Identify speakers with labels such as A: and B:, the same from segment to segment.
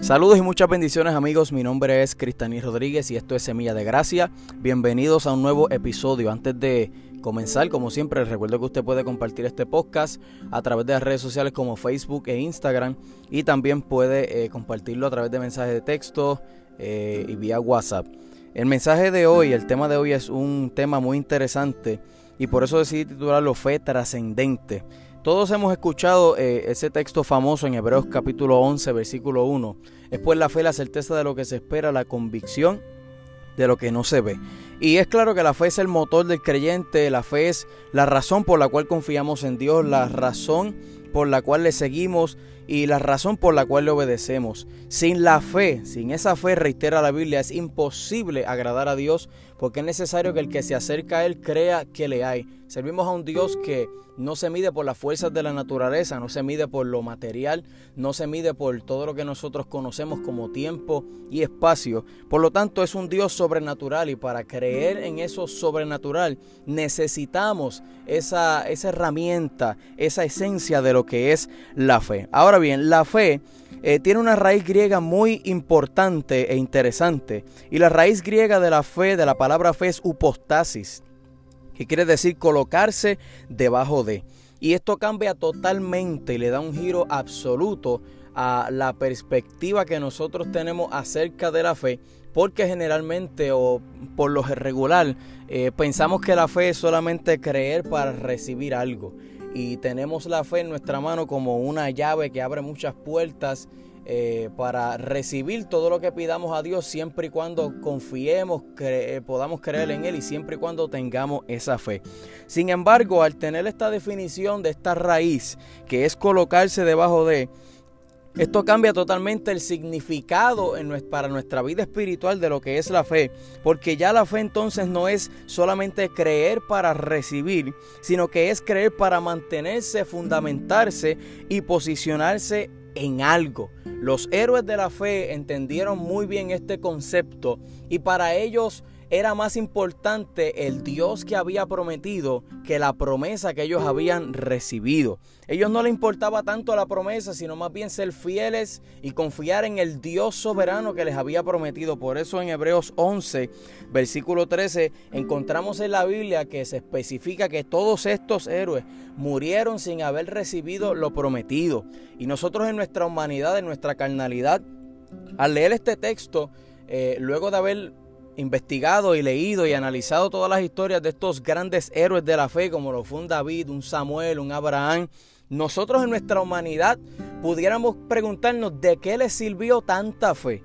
A: Saludos y muchas bendiciones amigos, mi nombre es Cristaní Rodríguez y esto es Semilla de Gracia. Bienvenidos a un nuevo episodio. Antes de comenzar, como siempre, recuerdo que usted puede compartir este podcast a través de las redes sociales como Facebook e Instagram y también puede eh, compartirlo a través de mensajes de texto eh, y vía WhatsApp. El mensaje de hoy, el tema de hoy es un tema muy interesante y por eso decidí titularlo Fe trascendente. Todos hemos escuchado eh, ese texto famoso en Hebreos capítulo 11, versículo 1. Es pues la fe, la certeza de lo que se espera, la convicción de lo que no se ve. Y es claro que la fe es el motor del creyente, la fe es la razón por la cual confiamos en Dios, la razón por la cual le seguimos y la razón por la cual le obedecemos. Sin la fe, sin esa fe, reitera la Biblia, es imposible agradar a Dios porque es necesario que el que se acerca a Él crea que le hay. Servimos a un Dios que no se mide por las fuerzas de la naturaleza, no se mide por lo material, no se mide por todo lo que nosotros conocemos como tiempo y espacio. Por lo tanto, es un Dios sobrenatural y para creer en eso sobrenatural necesitamos esa, esa herramienta, esa esencia de lo que es la fe. Ahora bien, la fe eh, tiene una raíz griega muy importante e interesante. Y la raíz griega de la fe, de la palabra fe, es upostasis, que quiere decir colocarse debajo de. Y esto cambia totalmente y le da un giro absoluto a la perspectiva que nosotros tenemos acerca de la fe, porque generalmente o por lo regular eh, pensamos que la fe es solamente creer para recibir algo y tenemos la fe en nuestra mano como una llave que abre muchas puertas eh, para recibir todo lo que pidamos a Dios siempre y cuando confiemos, eh, podamos creer en Él y siempre y cuando tengamos esa fe. Sin embargo, al tener esta definición de esta raíz, que es colocarse debajo de, esto cambia totalmente el significado para nuestra vida espiritual de lo que es la fe, porque ya la fe entonces no es solamente creer para recibir, sino que es creer para mantenerse, fundamentarse y posicionarse en algo. Los héroes de la fe entendieron muy bien este concepto y para ellos era más importante el Dios que había prometido que la promesa que ellos habían recibido. Ellos no les importaba tanto la promesa, sino más bien ser fieles y confiar en el Dios soberano que les había prometido. Por eso en Hebreos 11, versículo 13, encontramos en la Biblia que se especifica que todos estos héroes murieron sin haber recibido lo prometido. Y nosotros en nuestra humanidad, en nuestra carnalidad, al leer este texto, eh, luego de haber investigado y leído y analizado todas las historias de estos grandes héroes de la fe, como lo fue un David, un Samuel, un Abraham, nosotros en nuestra humanidad pudiéramos preguntarnos de qué les sirvió tanta fe,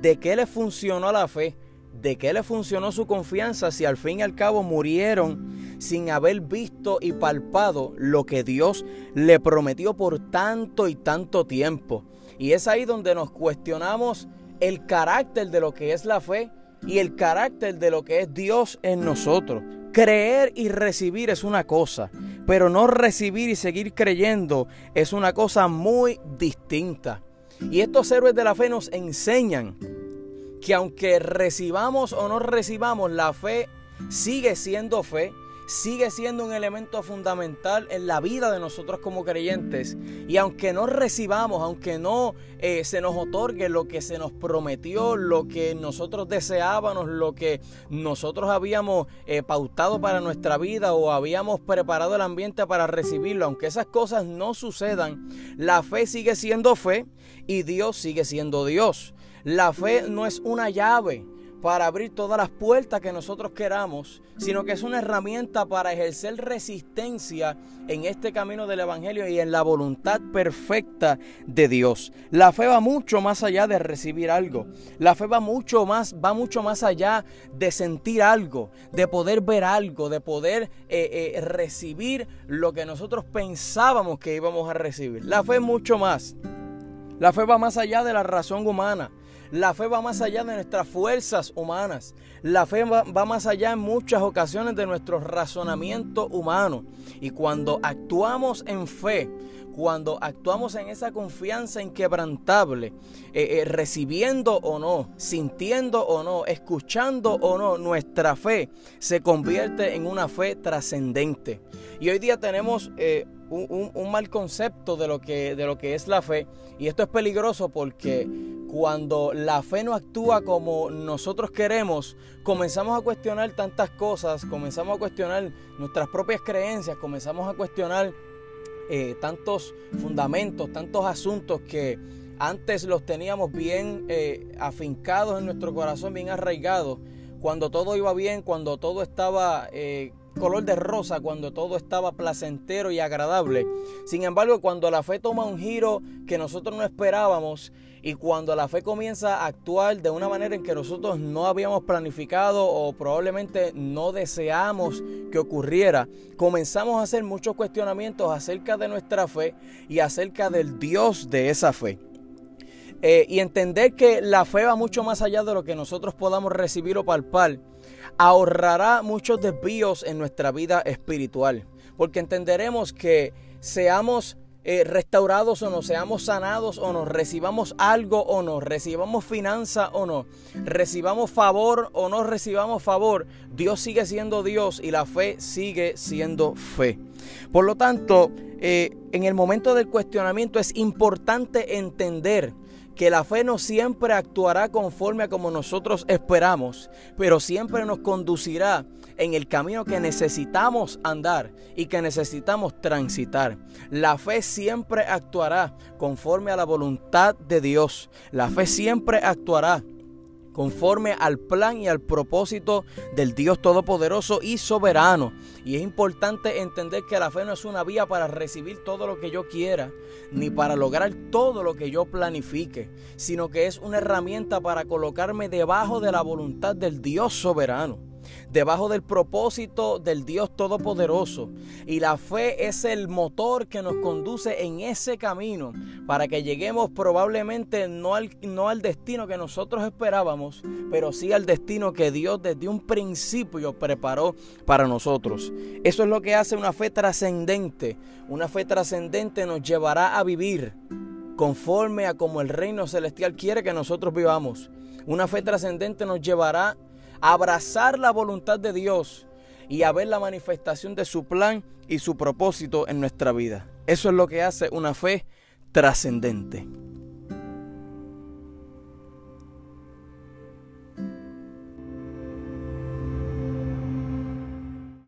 A: de qué les funcionó la fe, de qué les funcionó su confianza si al fin y al cabo murieron sin haber visto y palpado lo que Dios le prometió por tanto y tanto tiempo. Y es ahí donde nos cuestionamos el carácter de lo que es la fe y el carácter de lo que es Dios en nosotros. Creer y recibir es una cosa, pero no recibir y seguir creyendo es una cosa muy distinta. Y estos héroes de la fe nos enseñan que aunque recibamos o no recibamos, la fe sigue siendo fe sigue siendo un elemento fundamental en la vida de nosotros como creyentes. Y aunque no recibamos, aunque no eh, se nos otorgue lo que se nos prometió, lo que nosotros deseábamos, lo que nosotros habíamos eh, pautado para nuestra vida o habíamos preparado el ambiente para recibirlo, aunque esas cosas no sucedan, la fe sigue siendo fe y Dios sigue siendo Dios. La fe no es una llave para abrir todas las puertas que nosotros queramos, sino que es una herramienta para ejercer resistencia en este camino del Evangelio y en la voluntad perfecta de Dios. La fe va mucho más allá de recibir algo. La fe va mucho más, va mucho más allá de sentir algo, de poder ver algo, de poder eh, eh, recibir lo que nosotros pensábamos que íbamos a recibir. La fe es mucho más. La fe va más allá de la razón humana. La fe va más allá de nuestras fuerzas humanas. La fe va, más allá en muchas ocasiones de nuestro razonamiento humano. Y cuando actuamos en fe, cuando actuamos en esa confianza inquebrantable, eh, eh, recibiendo o no, sintiendo o no, escuchando o no, nuestra fe se convierte en una fe trascendente. Y hoy día tenemos eh, un, mal concepto de lo, que, de lo que es la fe. Y esto es peligroso porque cuando la fe no actúa como nosotros queremos, comenzamos a cuestionar tantas cosas, comenzamos a cuestionar nuestras propias creencias, comenzamos a cuestionar eh, tantos fundamentos, tantos asuntos que antes los teníamos bien eh, afincados en nuestro corazón, bien arraigados, cuando todo iba bien, cuando todo estaba eh, color de rosa, cuando todo estaba placentero y agradable. Sin embargo, cuando la fe toma un giro que nosotros no esperábamos y cuando la fe comienza a actuar de una manera en que nosotros no habíamos planificado o probablemente no deseamos que ocurriera, comenzamos a hacer muchos cuestionamientos acerca de nuestra fe y acerca del Dios de esa fe. Eh, y entender que la fe va mucho más allá de lo que nosotros podamos recibir o palpar, ahorrará muchos desvíos en nuestra vida espiritual. Porque entenderemos que seamos eh, restaurados o no, seamos sanados o no, recibamos algo o no, recibamos finanza o no, recibamos favor o no recibamos favor, Dios sigue siendo Dios y la fe sigue siendo fe. Por lo tanto, eh, en el momento del cuestionamiento es importante entender que la fe no siempre actuará conforme a como nosotros esperamos, pero siempre nos conducirá en el camino que necesitamos andar y que necesitamos transitar. La fe siempre actuará conforme a la voluntad de Dios. La fe siempre actuará conforme al plan y al propósito del Dios Todopoderoso y soberano. Y es importante entender que la fe no es una vía para recibir todo lo que yo quiera, ni para lograr todo lo que yo planifique, sino que es una herramienta para colocarme debajo de la voluntad del Dios soberano debajo del propósito del Dios Todopoderoso. Y la fe es el motor que nos conduce en ese camino para que lleguemos probablemente no al, no al destino que nosotros esperábamos, pero sí al destino que Dios desde un principio preparó para nosotros. Eso es lo que hace una fe trascendente. Una fe trascendente nos llevará a vivir conforme a como el reino celestial quiere que nosotros vivamos. Una fe trascendente nos llevará abrazar la voluntad de Dios y a ver la manifestación de su plan y su propósito en nuestra vida. Eso es lo que hace una fe trascendente.